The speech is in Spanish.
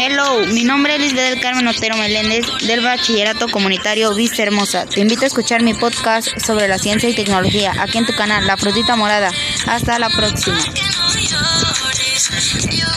Hello, mi nombre es Lisbeth del Carmen Otero Meléndez del Bachillerato Comunitario Vista Hermosa. Te invito a escuchar mi podcast sobre la ciencia y tecnología aquí en tu canal La Frutita Morada. Hasta la próxima.